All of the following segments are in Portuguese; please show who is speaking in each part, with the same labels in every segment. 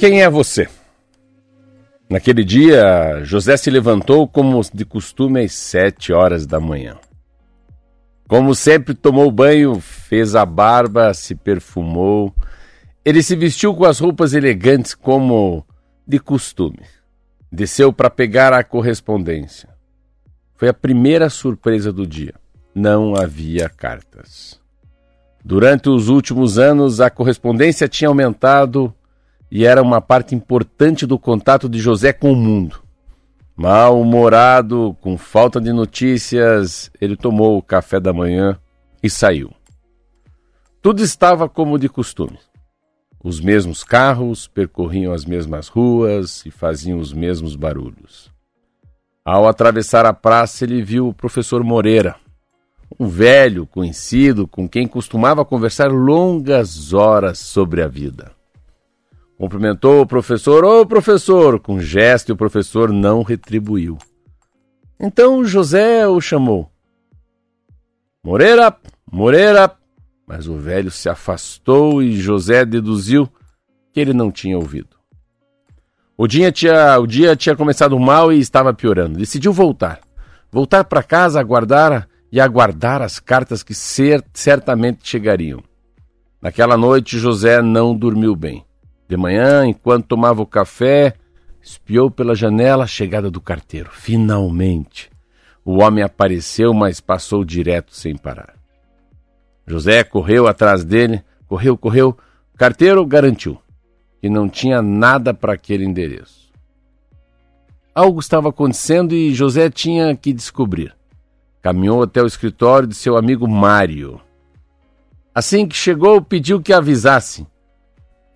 Speaker 1: Quem é você? Naquele dia, José se levantou como de costume às sete horas da manhã. Como sempre, tomou banho, fez a barba, se perfumou. Ele se vestiu com as roupas elegantes como de costume. Desceu para pegar a correspondência. Foi a primeira surpresa do dia. Não havia cartas. Durante os últimos anos, a correspondência tinha aumentado e era uma parte importante do contato de José com o mundo. Mal-humorado, com falta de notícias, ele tomou o café da manhã e saiu. Tudo estava como de costume. Os mesmos carros percorriam as mesmas ruas e faziam os mesmos barulhos. Ao atravessar a praça, ele viu o professor Moreira, um velho conhecido com quem costumava conversar longas horas sobre a vida. Cumprimentou o professor, ô oh, professor, com gesto e o professor não retribuiu. Então José o chamou. Moreira, Moreira. Mas o velho se afastou e José deduziu que ele não tinha ouvido. O dia tinha, o dia tinha começado mal e estava piorando. Decidiu voltar. Voltar para casa, aguardar e aguardar as cartas que ser, certamente chegariam. Naquela noite, José não dormiu bem. De manhã, enquanto tomava o café, espiou pela janela a chegada do carteiro. Finalmente! O homem apareceu, mas passou direto sem parar. José correu atrás dele, correu, correu. O carteiro garantiu que não tinha nada para aquele endereço. Algo estava acontecendo e José tinha que descobrir. Caminhou até o escritório de seu amigo Mário. Assim que chegou, pediu que avisasse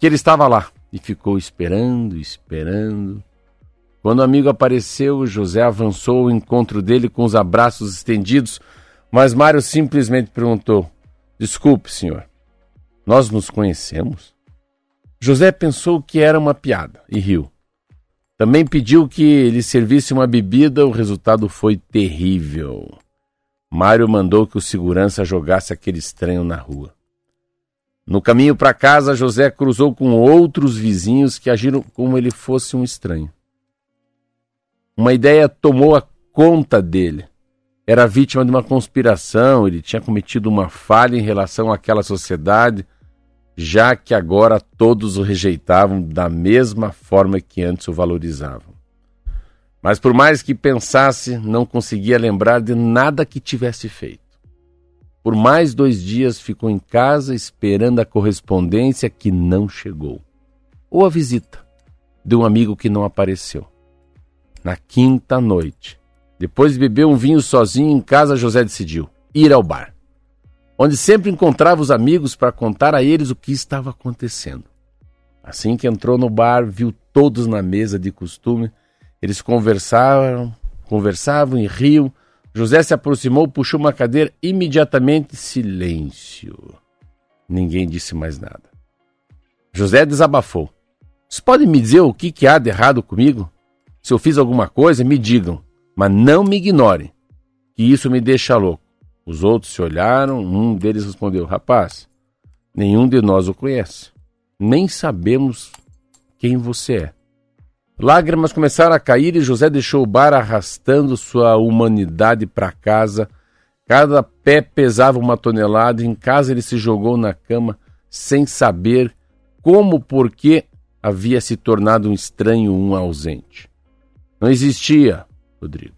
Speaker 1: que ele estava lá e ficou esperando, esperando. Quando o amigo apareceu, José avançou ao encontro dele com os abraços estendidos, mas Mário simplesmente perguntou: Desculpe, senhor, nós nos conhecemos? José pensou que era uma piada e riu. Também pediu que lhe servisse uma bebida, o resultado foi terrível. Mário mandou que o segurança jogasse aquele estranho na rua. No caminho para casa, José cruzou com outros vizinhos que agiram como ele fosse um estranho. Uma ideia tomou a conta dele. Era vítima de uma conspiração, ele tinha cometido uma falha em relação àquela sociedade, já que agora todos o rejeitavam da mesma forma que antes o valorizavam. Mas por mais que pensasse, não conseguia lembrar de nada que tivesse feito. Por mais dois dias ficou em casa esperando a correspondência que não chegou, ou a visita de um amigo que não apareceu. Na quinta noite, depois de beber um vinho sozinho em casa, José decidiu ir ao bar, onde sempre encontrava os amigos para contar a eles o que estava acontecendo. Assim que entrou no bar, viu todos na mesa de costume. Eles conversavam, conversavam e riam José se aproximou, puxou uma cadeira, imediatamente silêncio. Ninguém disse mais nada. José desabafou. Vocês podem me dizer o que, que há de errado comigo? Se eu fiz alguma coisa, me digam, mas não me ignorem, que isso me deixa louco. Os outros se olharam, um deles respondeu: Rapaz, nenhum de nós o conhece. Nem sabemos quem você é. Lágrimas começaram a cair e José deixou o bar arrastando sua humanidade para casa. Cada pé pesava uma tonelada. Em casa ele se jogou na cama sem saber como, por que havia se tornado um estranho, um ausente. Não existia, Rodrigo,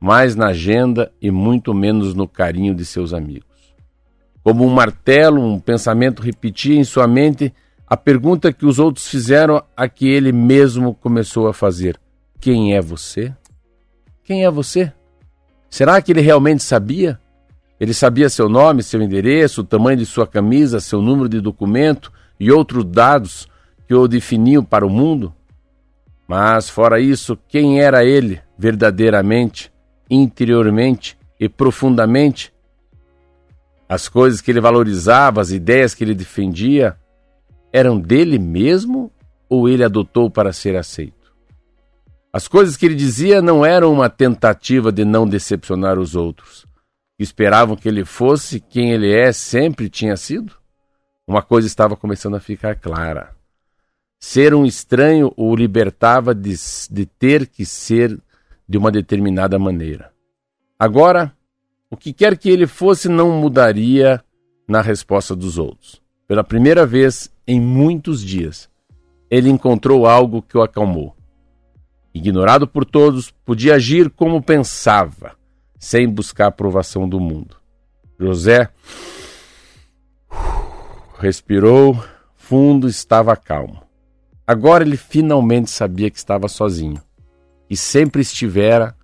Speaker 1: mais na agenda e muito menos no carinho de seus amigos. Como um martelo, um pensamento repetia em sua mente a pergunta que os outros fizeram a que ele mesmo começou a fazer: Quem é você? Quem é você? Será que ele realmente sabia? Ele sabia seu nome, seu endereço, o tamanho de sua camisa, seu número de documento e outros dados que o definiam para o mundo? Mas, fora isso, quem era ele verdadeiramente, interiormente e profundamente? As coisas que ele valorizava, as ideias que ele defendia, eram dele mesmo ou ele adotou para ser aceito? As coisas que ele dizia não eram uma tentativa de não decepcionar os outros, esperavam que ele fosse quem ele é sempre tinha sido? Uma coisa estava começando a ficar clara. Ser um estranho o libertava de, de ter que ser de uma determinada maneira. Agora, o que quer que ele fosse não mudaria na resposta dos outros. Pela primeira vez em muitos dias, ele encontrou algo que o acalmou. Ignorado por todos, podia agir como pensava, sem buscar a aprovação do mundo. José respirou fundo, estava calmo. Agora ele finalmente sabia que estava sozinho e sempre estivera.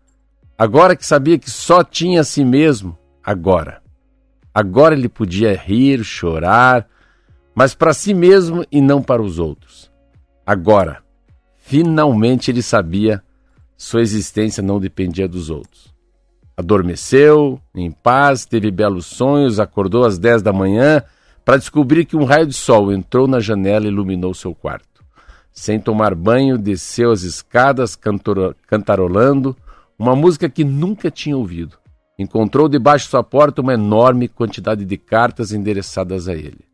Speaker 1: Agora que sabia que só tinha a si mesmo, agora. Agora ele podia rir, chorar, mas para si mesmo e não para os outros. Agora, finalmente ele sabia sua existência não dependia dos outros. Adormeceu, em paz, teve belos sonhos, acordou às dez da manhã para descobrir que um raio de sol entrou na janela e iluminou seu quarto. Sem tomar banho, desceu as escadas cantarolando uma música que nunca tinha ouvido. Encontrou debaixo de sua porta uma enorme quantidade de cartas endereçadas a ele.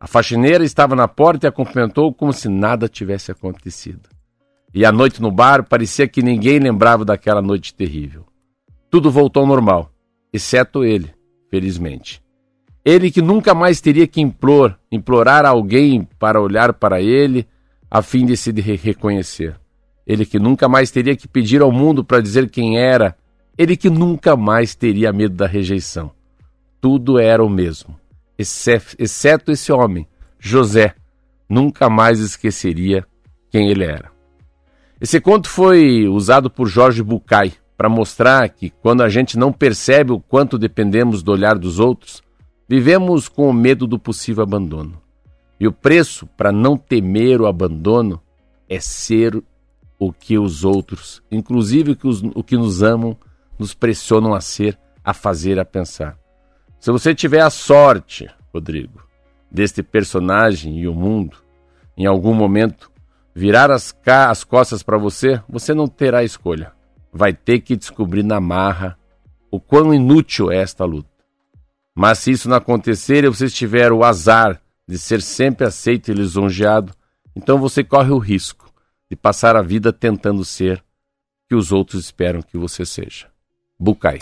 Speaker 1: A faxineira estava na porta e a cumprimentou como se nada tivesse acontecido. E a noite no bar parecia que ninguém lembrava daquela noite terrível. Tudo voltou ao normal, exceto ele, felizmente. Ele que nunca mais teria que implor, implorar a alguém para olhar para ele a fim de se reconhecer. Ele que nunca mais teria que pedir ao mundo para dizer quem era. Ele que nunca mais teria medo da rejeição. Tudo era o mesmo, exceto esse homem, José. Nunca mais esqueceria quem ele era. Esse conto foi usado por Jorge Bucay para mostrar que quando a gente não percebe o quanto dependemos do olhar dos outros, vivemos com o medo do possível abandono. E o preço para não temer o abandono é ser o que os outros, inclusive o que, os, o que nos amam, nos pressionam a ser, a fazer, a pensar. Se você tiver a sorte, Rodrigo, deste personagem e o mundo, em algum momento, virar as, as costas para você, você não terá escolha. Vai ter que descobrir na marra o quão inútil é esta luta. Mas se isso não acontecer e você tiver o azar de ser sempre aceito e lisonjeado, então você corre o risco de passar a vida tentando ser o que os outros esperam que você seja. Bucay.